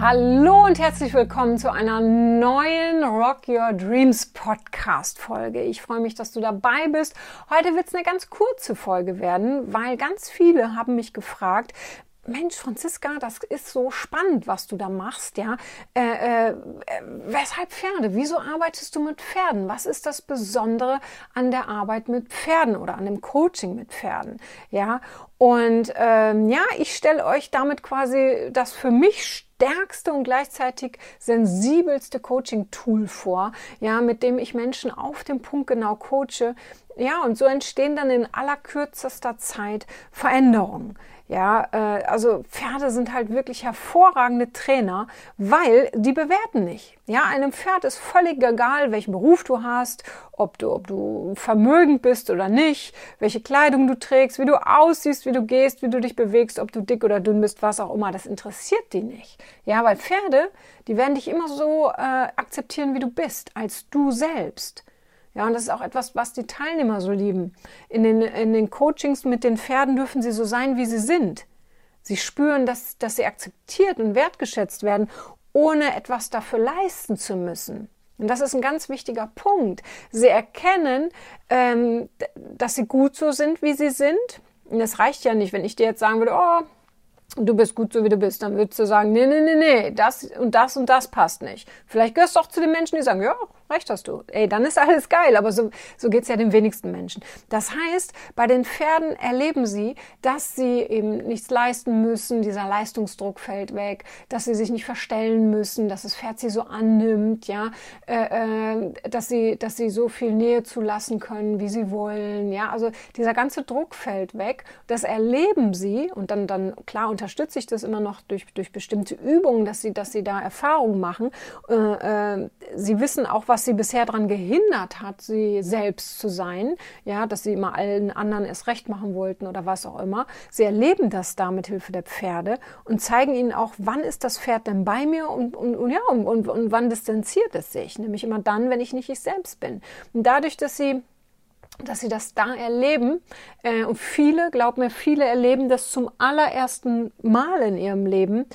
Hallo und herzlich willkommen zu einer neuen Rock Your Dreams Podcast Folge. Ich freue mich, dass du dabei bist. Heute wird es eine ganz kurze Folge werden, weil ganz viele haben mich gefragt, Mensch, Franziska, das ist so spannend, was du da machst, ja. Äh, äh, weshalb Pferde? Wieso arbeitest du mit Pferden? Was ist das Besondere an der Arbeit mit Pferden oder an dem Coaching mit Pferden? Ja. Und ähm, ja, ich stelle euch damit quasi das für mich stärkste und gleichzeitig sensibelste Coaching-Tool vor, ja, mit dem ich Menschen auf dem Punkt genau coache. Ja, und so entstehen dann in allerkürzester Zeit Veränderungen. Ja, äh, also Pferde sind halt wirklich hervorragende Trainer, weil die bewerten nicht. Ja, einem Pferd ist völlig egal, welchen Beruf du hast, ob du, ob du vermögend bist oder nicht, welche Kleidung du trägst, wie du aussiehst, wie du gehst, wie du dich bewegst, ob du dick oder dünn bist, was auch immer. Das interessiert die nicht. Ja, weil Pferde, die werden dich immer so äh, akzeptieren, wie du bist, als du selbst. Ja, und das ist auch etwas, was die Teilnehmer so lieben. In den, in den Coachings mit den Pferden dürfen sie so sein, wie sie sind. Sie spüren, dass, dass sie akzeptiert und wertgeschätzt werden, ohne etwas dafür leisten zu müssen. Und das ist ein ganz wichtiger Punkt. Sie erkennen, ähm, dass sie gut so sind, wie sie sind. Und es reicht ja nicht, wenn ich dir jetzt sagen würde, oh, du bist gut so wie du bist, dann würdest du sagen, nee, nee, nee, nee, das und das und das passt nicht. Vielleicht gehörst du auch zu den Menschen, die sagen, ja, recht hast du. Ey, dann ist alles geil, aber so, so geht's ja den wenigsten Menschen. Das heißt, bei den Pferden erleben sie, dass sie eben nichts leisten müssen, dieser Leistungsdruck fällt weg, dass sie sich nicht verstellen müssen, dass das Pferd sie so annimmt, ja, äh, äh, dass sie, dass sie so viel Nähe zulassen können, wie sie wollen, ja, also dieser ganze Druck fällt weg. Das erleben sie und dann, dann, klar, unterstütze ich das immer noch durch, durch bestimmte Übungen, dass sie, dass sie da Erfahrungen machen. Äh, äh, sie wissen auch, was sie bisher daran gehindert hat, sie selbst zu sein. Ja, dass sie immer allen anderen es recht machen wollten oder was auch immer. Sie erleben das da mit Hilfe der Pferde und zeigen ihnen auch, wann ist das Pferd denn bei mir und, und, und ja, und, und, und wann distanziert es sich. Nämlich immer dann, wenn ich nicht ich selbst bin. Und dadurch, dass sie dass sie das da erleben. Äh, und viele, glaub mir, viele erleben das zum allerersten Mal in ihrem Leben.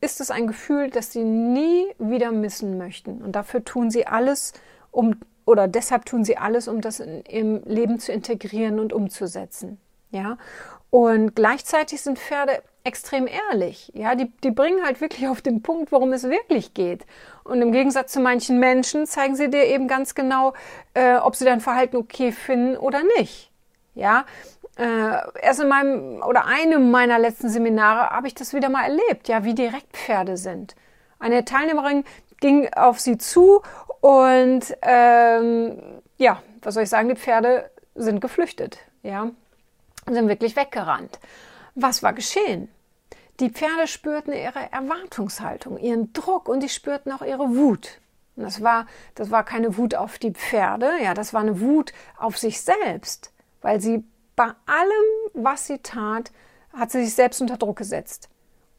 Ist es ein Gefühl, das sie nie wieder missen möchten. Und dafür tun sie alles, um, oder deshalb tun sie alles, um das in, im Leben zu integrieren und umzusetzen. Ja. Und gleichzeitig sind Pferde extrem ehrlich. Ja, die, die bringen halt wirklich auf den Punkt, worum es wirklich geht. Und im Gegensatz zu manchen Menschen zeigen sie dir eben ganz genau, äh, ob sie dein Verhalten okay finden oder nicht. Ja, äh, erst in meinem oder einem meiner letzten Seminare habe ich das wieder mal erlebt, ja, wie direkt Pferde sind. Eine Teilnehmerin ging auf sie zu und ähm, ja, was soll ich sagen, die Pferde sind geflüchtet, ja, sind wirklich weggerannt. Was war geschehen? Die Pferde spürten ihre Erwartungshaltung, ihren Druck und die spürten auch ihre Wut. Und das war, das war keine Wut auf die Pferde, ja, das war eine Wut auf sich selbst, weil sie bei allem, was sie tat, hat sie sich selbst unter Druck gesetzt.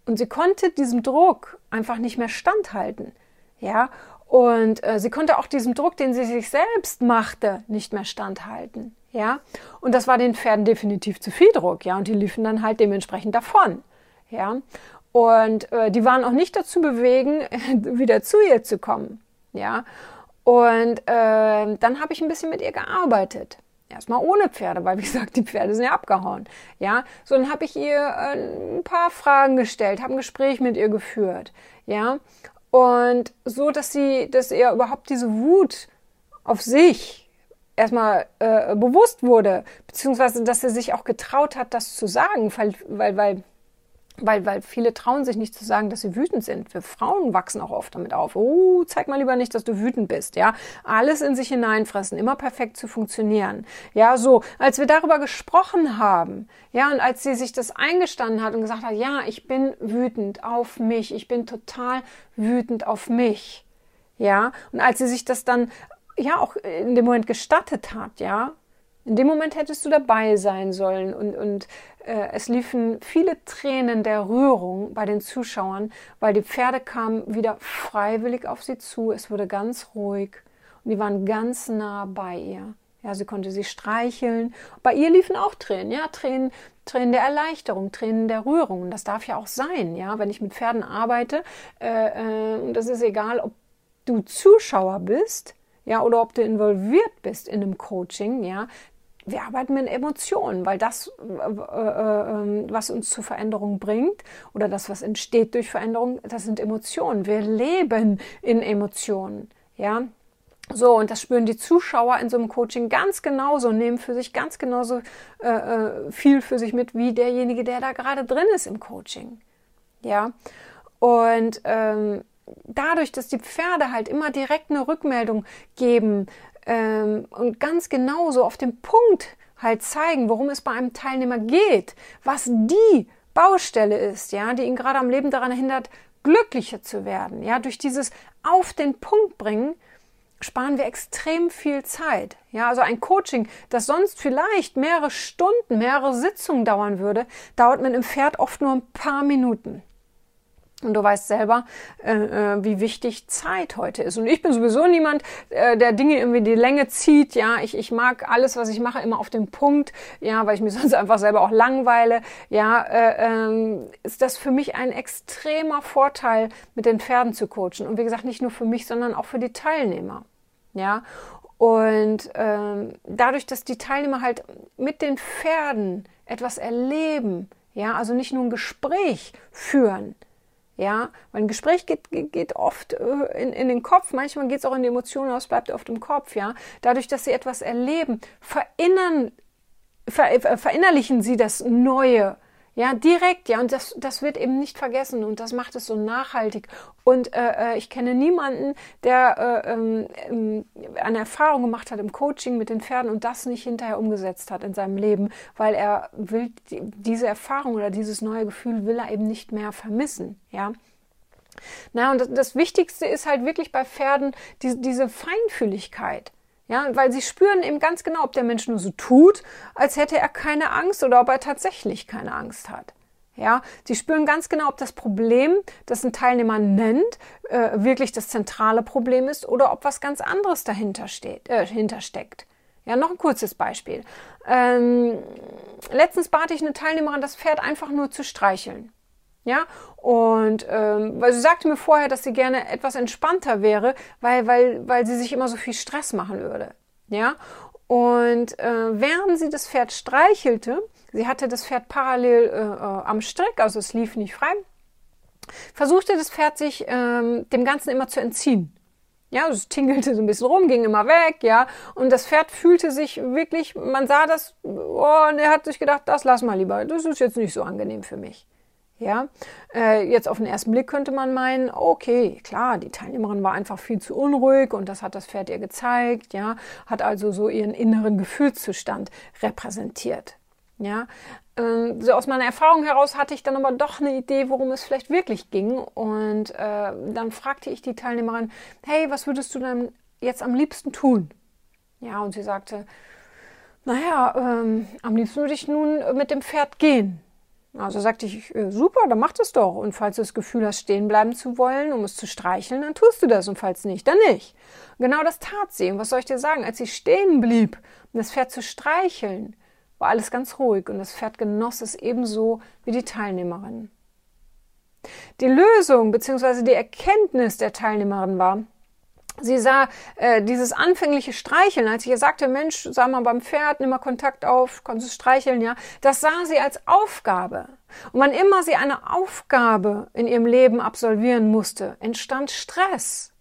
Und sie konnte diesem Druck einfach nicht mehr standhalten. Ja, und äh, sie konnte auch diesem Druck, den sie sich selbst machte, nicht mehr standhalten. Ja, und das war den Pferden definitiv zu viel Druck. Ja, und die liefen dann halt dementsprechend davon. Ja, und äh, die waren auch nicht dazu bewegen, wieder zu ihr zu kommen. Ja, und äh, dann habe ich ein bisschen mit ihr gearbeitet. Erstmal ohne Pferde, weil wie gesagt, die Pferde sind ja abgehauen. Ja, so dann habe ich ihr äh, ein paar Fragen gestellt, habe ein Gespräch mit ihr geführt. Ja, und so, dass sie, dass ihr überhaupt diese Wut auf sich erstmal äh, bewusst wurde, beziehungsweise dass sie sich auch getraut hat, das zu sagen, weil, weil, weil weil, weil viele trauen sich nicht zu sagen, dass sie wütend sind. Wir Frauen wachsen auch oft damit auf. Oh, zeig mal lieber nicht, dass du wütend bist. Ja, alles in sich hineinfressen, immer perfekt zu funktionieren. Ja, so, als wir darüber gesprochen haben, ja, und als sie sich das eingestanden hat und gesagt hat, ja, ich bin wütend auf mich, ich bin total wütend auf mich. Ja, und als sie sich das dann, ja, auch in dem Moment gestattet hat, ja, In dem Moment hättest du dabei sein sollen und, und äh, es liefen viele Tränen der Rührung bei den Zuschauern, weil die Pferde kamen wieder freiwillig auf sie zu. Es wurde ganz ruhig und die waren ganz nah bei ihr. Ja, sie konnte sie streicheln. Bei ihr liefen auch Tränen, ja, Tränen, Tränen der Erleichterung, Tränen der Rührung. Und das darf ja auch sein, ja, wenn ich mit Pferden arbeite. Äh, äh, und das ist egal, ob du Zuschauer bist, ja, oder ob du involviert bist in einem Coaching, ja, wir arbeiten mit Emotionen, weil das, äh, äh, ähm, was uns zu Veränderung bringt oder das, was entsteht durch Veränderung, das sind Emotionen. Wir leben in Emotionen, ja. So, und das spüren die Zuschauer in so einem Coaching ganz genauso, nehmen für sich ganz genauso äh, äh viel für sich mit wie derjenige, der da gerade drin ist im Coaching. Ja. Und ähm, dadurch, dass die Pferde halt immer direkt eine Rückmeldung geben, ähm, und ganz genauso auf den Punkt halt zeigen, worum es bei einem Teilnehmer geht, was die Baustelle ist, ja, die ihn gerade am Leben daran hindert, glücklicher zu werden. Ja, durch dieses auf den Punkt bringen sparen wir extrem viel Zeit. Ja, also ein Coaching, das sonst vielleicht mehrere Stunden, mehrere Sitzungen dauern würde, dauert mit einem Pferd oft nur ein paar Minuten. Und du weißt selber, äh, äh, wie wichtig Zeit heute ist. Und ich bin sowieso niemand, äh, der Dinge irgendwie die Länge zieht. Ja, ich, ich mag alles, was ich mache, immer auf den Punkt. Ja, weil ich mich sonst einfach selber auch langweile. Ja, äh, ähm, ist das für mich ein extremer Vorteil, mit den Pferden zu coachen. Und wie gesagt, nicht nur für mich, sondern auch für die Teilnehmer. Ja, und ähm, dadurch, dass die Teilnehmer halt mit den Pferden etwas erleben, ja, also nicht nur ein Gespräch führen, ja, weil ein Gespräch geht, geht, oft äh, in, in den Kopf, manchmal geht es auch in die Emotionen aus, bleibt oft im Kopf, ja. Dadurch, dass sie etwas erleben, verinnern, ver, verinnerlichen sie das Neue, ja, direkt, ja, und das, das wird eben nicht vergessen und das macht es so nachhaltig. Und äh, äh ich kenne niemanden, der äh, ähm, ähm, eine Erfahrung gemacht hat im Coaching mit den Pferden und das nicht hinterher umgesetzt hat in seinem Leben, weil er will die, diese Erfahrung oder dieses neue Gefühl will er eben nicht mehr vermissen, ja. Na, und das, das Wichtigste ist halt wirklich bei Pferden die, diese Feinfühligkeit. Ja, weil sie spüren eben ganz genau, ob der Mensch nur so tut, als hätte er keine Angst oder ob er tatsächlich keine Angst hat. Ja, sie spüren ganz genau, ob das Problem, das ein Teilnehmer nennt, äh, wirklich das zentrale Problem ist oder ob was ganz anderes dahinter steht, äh, hintersteckt. Ja, noch ein kurzes Beispiel. Ähm, letztens bat ich eine Teilnehmerin, das Pferd einfach nur zu streicheln. Ja, und ähm, weil sie sagte mir vorher, dass sie gerne etwas entspannter wäre, weil, weil, weil sie sich immer so viel Stress machen würde. Ja, und äh, während sie das Pferd streichelte, sie hatte das Pferd parallel äh, äh, am Strick, also es lief nicht frei, versuchte das Pferd sich ähm, dem Ganzen immer zu entziehen. Ja, es tingelte so ein bisschen rum, ging immer weg, ja. Und das Pferd fühlte sich wirklich, man sah das, oh, und er hat sich gedacht, das lass mal lieber, das ist jetzt nicht so angenehm für mich. Ja, äh, jetzt auf den ersten Blick könnte man meinen, okay, klar, die Teilnehmerin war einfach viel zu unruhig und das hat das Pferd ihr gezeigt, ja, hat also so ihren inneren Gefühlszustand repräsentiert. Ja, ähm, so aus meiner Erfahrung heraus hatte ich dann aber doch eine Idee, worum es vielleicht wirklich ging. Und äh, dann fragte ich die Teilnehmerin, hey, was würdest du denn jetzt am liebsten tun? Ja, und sie sagte, naja, ähm, am liebsten würde ich nun mit dem Pferd gehen. Also sagte ich, äh, super, dann mach das doch. Und falls du das Gefühl hast, stehen bleiben zu wollen, um es zu streicheln, dann tust du das. Und falls nicht, dann nicht. Genau das tat sie. Und was soll ich dir sagen? Als sie stehen blieb, um das Pferd zu streicheln, war alles ganz ruhig und das Pferd genoss es ebenso wie die Teilnehmerin. Die Lösung bzw. die Erkenntnis der Teilnehmerin war, Sie sah äh, dieses anfängliche Streicheln, als ich ihr sagte, Mensch, sag mal beim Pferd, nimm mal Kontakt auf, kannst du streicheln, ja. Das sah sie als Aufgabe. Und wann immer sie eine Aufgabe in ihrem Leben absolvieren musste, entstand Stress.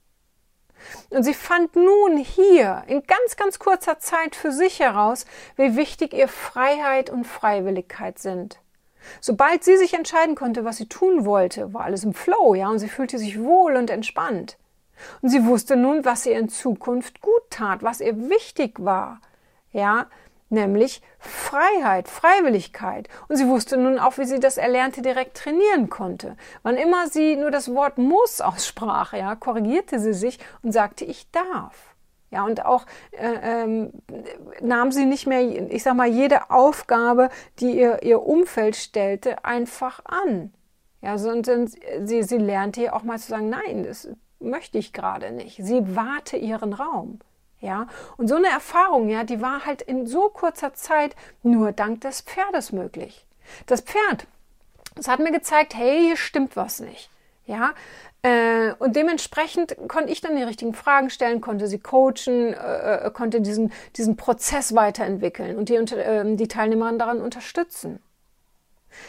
Und sie fand nun hier in ganz, ganz kurzer Zeit für sich heraus, wie wichtig ihr Freiheit und Freiwilligkeit sind. Sobald sie sich entscheiden konnte, was sie tun wollte, war alles im Flow, ja, und sie fühlte sich wohl und entspannt. Und sie wusste nun, was ihr in Zukunft gut tat, was ihr wichtig war. Ja, nämlich Freiheit, Freiwilligkeit. Und sie wusste nun auch, wie sie das Erlernte direkt trainieren konnte. Wann immer sie nur das Wort muss aussprach, ja, korrigierte sie sich und sagte, ich darf. Ja, und auch äh, ähm, nahm sie nicht mehr, ich sag mal, jede Aufgabe, die ihr, ihr Umfeld stellte, einfach an. Ja, sondern sie, sie lernte hier auch mal zu sagen, nein, das möchte ich gerade nicht. Sie warte ihren Raum. Ja, und so eine Erfahrung, ja, die war halt in so kurzer Zeit nur dank des Pferdes möglich. Das Pferd, das hat mir gezeigt, hey, hier stimmt was nicht. Ja, äh, und dementsprechend konnte ich dann die richtigen Fragen stellen, konnte sie coachen, äh, äh konnte diesen, diesen Prozess weiterentwickeln und die, die Teilnehmer daran unterstützen.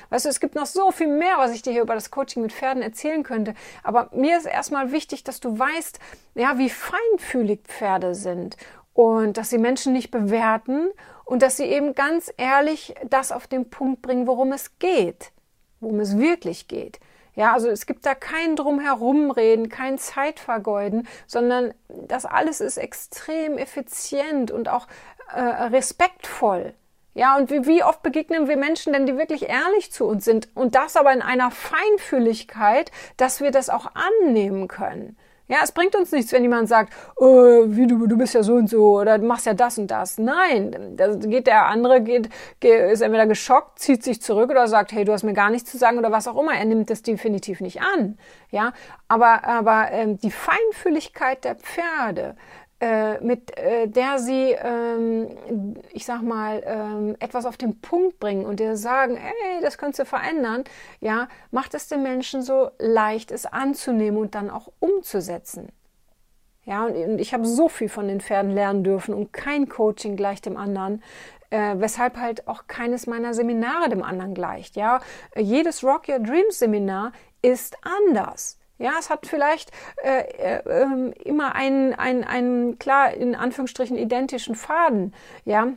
Weißt du, es gibt noch so viel mehr, was ich dir hier über das Coaching mit Pferden erzählen könnte. Aber mir ist erstmal wichtig, dass du weißt, ja, wie feinfühlig Pferde sind und dass sie Menschen nicht bewerten und dass sie eben ganz ehrlich das auf den Punkt bringen, worum es geht, worum es wirklich geht. Ja, also es gibt da kein Drumherumreden, kein Zeitvergeuden, sondern das alles ist extrem effizient und auch äh, respektvoll. Ja, und wie, wie oft begegnen wir Menschen denn, die wirklich ehrlich zu uns sind und das aber in einer Feinfühligkeit, dass wir das auch annehmen können. Ja, es bringt uns nichts, wenn jemand sagt, oh, wie du, du bist ja so und so oder du machst ja das und das. Nein, da geht der andere, geht, ist entweder geschockt, zieht sich zurück oder sagt, hey, du hast mir gar nichts zu sagen oder was auch immer. Er nimmt das definitiv nicht an. Ja, aber, aber ähm, die Feinfühligkeit der Pferde, mit äh, der sie, ähm, ich sag mal, ähm, etwas auf den Punkt bringen und dir sagen, ey, das könntest du verändern, ja, macht es den Menschen so leicht, es anzunehmen und dann auch umzusetzen. Ja, und ich habe so viel von den Pferden lernen dürfen und kein Coaching gleich dem anderen, äh, weshalb halt auch keines meiner Seminare dem anderen gleicht. Ja, jedes Rock Your Dreams Seminar ist anders. Ja, es hat vielleicht äh, äh, ähm, immer einen, einen, einen klar in Anführungsstrichen identischen Faden. Ja,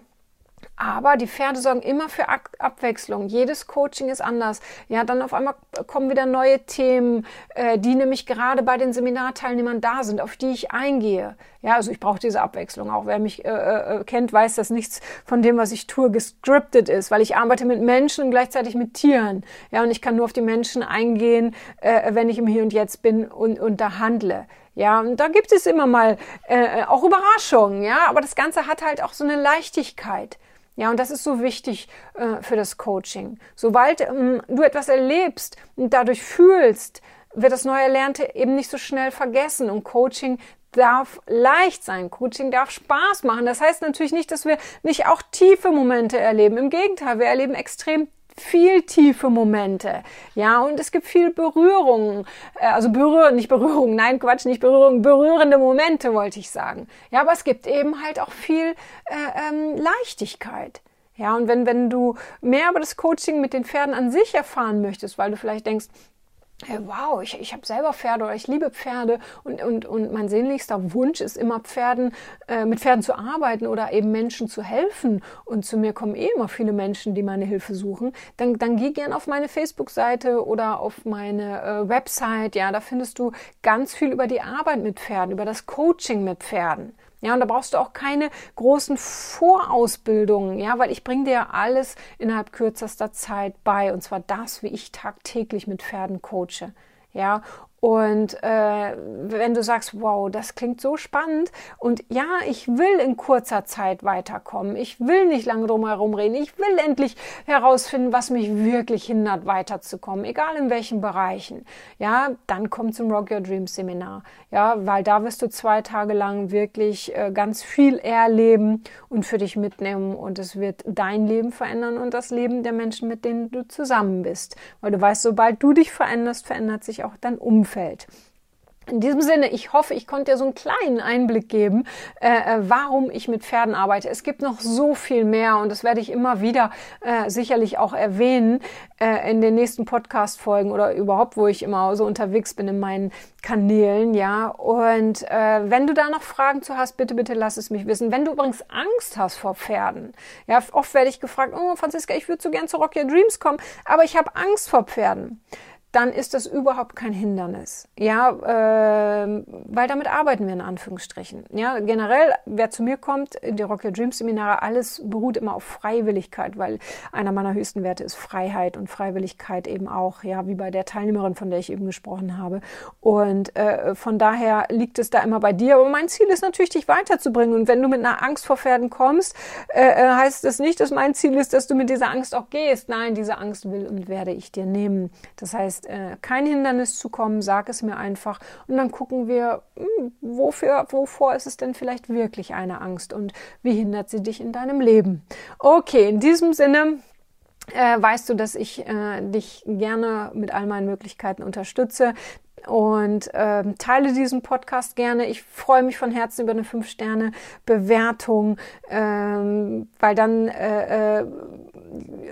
aber die Pferde sorgen immer für Abwechslung. Jedes Coaching ist anders. Ja, dann auf einmal kommen wieder neue Themen, äh, die nämlich gerade bei den Seminarteilnehmern da sind, auf die ich eingehe. Ja, also ich brauche diese Abwechslung. Auch wer mich äh, äh, kennt, weiß, dass nichts von dem, was ich tue, gescriptet ist, weil ich arbeite mit Menschen und gleichzeitig mit Tieren. Ja, und ich kann nur auf die Menschen eingehen, äh, wenn ich im Hier und Jetzt bin und, und da handle. Ja, und da gibt es immer mal äh, auch Überraschungen, ja, aber das Ganze hat halt auch so eine Leichtigkeit. Ja, und das ist so wichtig äh, für das Coaching. Sobald ähm, du etwas erlebst und dadurch fühlst, wird das neu Erlernte eben nicht so schnell vergessen. Und Coaching darf leicht sein. Coaching darf Spaß machen. Das heißt natürlich nicht, dass wir nicht auch tiefe Momente erleben. Im Gegenteil, wir erleben extrem viel tiefe Momente. Ja, und es gibt viel Berührung, äh, also Berührung, nicht Berührung, nein, Quatsch, nicht Berührung, berührende Momente wollte ich sagen. Ja, aber es gibt eben halt auch viel äh, ähm, Leichtigkeit. Ja, und wenn, wenn du mehr über das Coaching mit den Pferden an sich erfahren möchtest, weil du vielleicht denkst, wow, ich, ich habe selber Pferde oder ich liebe Pferde und, und, und mein sehnlichster Wunsch ist immer Pferden, äh, mit Pferden zu arbeiten oder eben Menschen zu helfen. Und zu mir kommen eh immer viele Menschen, die meine Hilfe suchen. Dann, dann geh gern auf meine Facebook-Seite oder auf meine äh, Website. Ja, da findest du ganz viel über die Arbeit mit Pferden, über das Coaching mit Pferden. Ja, und da brauchst du auch keine großen Vorausbildungen, ja, weil ich bringe dir alles innerhalb kürzester Zeit bei und zwar das, wie ich tagtäglich mit Pferden coache. Ja, und äh, wenn du sagst, wow, das klingt so spannend. Und ja, ich will in kurzer Zeit weiterkommen, ich will nicht lange drum herum reden, ich will endlich herausfinden, was mich wirklich hindert, weiterzukommen, egal in welchen Bereichen, ja, dann komm zum Rock Your Dreams Seminar, ja, weil da wirst du zwei Tage lang wirklich äh, ganz viel erleben und für dich mitnehmen. Und es wird dein Leben verändern und das Leben der Menschen, mit denen du zusammen bist, weil du weißt, sobald du dich veränderst, verändert sich auch dein Umfeld. Umfeld. In diesem Sinne, ich hoffe, ich konnte dir so einen kleinen Einblick geben, äh, äh, warum ich mit Pferden arbeite. Es gibt noch so viel mehr und das werde ich immer wieder äh, sicherlich auch erwähnen äh, in den nächsten Podcast-Folgen oder überhaupt, wo ich immer so unterwegs bin in meinen Kanälen, ja. Und äh, wenn du da noch Fragen zu hast, bitte, bitte lass es mich wissen. Wenn du übrigens Angst hast vor Pferden, ja, oft werde ich gefragt, oh Franziska, ich würde so gern zu Rock Your Dreams kommen, aber ich habe Angst vor Pferden dann ist das überhaupt kein Hindernis. Ja, äh, weil damit arbeiten wir in Anführungsstrichen. Ja, generell, wer zu mir kommt, in die Rock Your Dreams Seminare, alles beruht immer auf Freiwilligkeit, weil einer meiner höchsten Werte ist Freiheit und Freiwilligkeit eben auch, ja, wie bei der Teilnehmerin, von der ich eben gesprochen habe. Und äh, von daher liegt es da immer bei dir. Aber mein Ziel ist natürlich, dich weiterzubringen. Und wenn du mit einer Angst vor Pferden kommst, äh, äh heißt das nicht, dass mein Ziel ist, dass du mit dieser Angst auch gehst. Nein, diese Angst will und werde ich dir nehmen. Das heißt, äh, kein Hindernis zu kommen, sag es mir einfach. Und dann gucken wir, hm, wofür, wovor ist es denn vielleicht wirklich eine Angst und wie hindert sie dich in deinem Leben? Okay, in diesem Sinne, äh, weißt du, dass ich äh, dich gerne mit all meinen Möglichkeiten unterstütze und ähm, teile diesen Podcast gerne. Ich freue mich von Herzen über eine 5-Sterne-Bewertung, ähm, weil dann, äh, äh,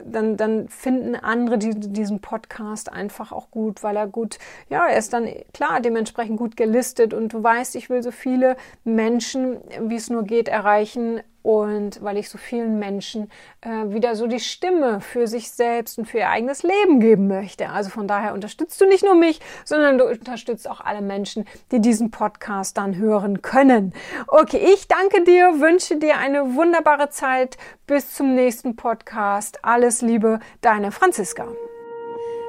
dann, dann finden andere die, diesen Podcast einfach auch gut, weil er gut, ja, er ist dann klar dementsprechend gut gelistet und du weißt, ich will so viele Menschen, wie es nur geht, erreichen, und weil ich so vielen Menschen äh, wieder so die Stimme für sich selbst und für ihr eigenes Leben geben möchte. Also von daher unterstützt du nicht nur mich, sondern du unterstützt auch alle Menschen, die diesen Podcast dann hören können. Okay, ich danke dir, wünsche dir eine wunderbare Zeit. Bis zum nächsten Podcast. Alles Liebe, deine Franziska.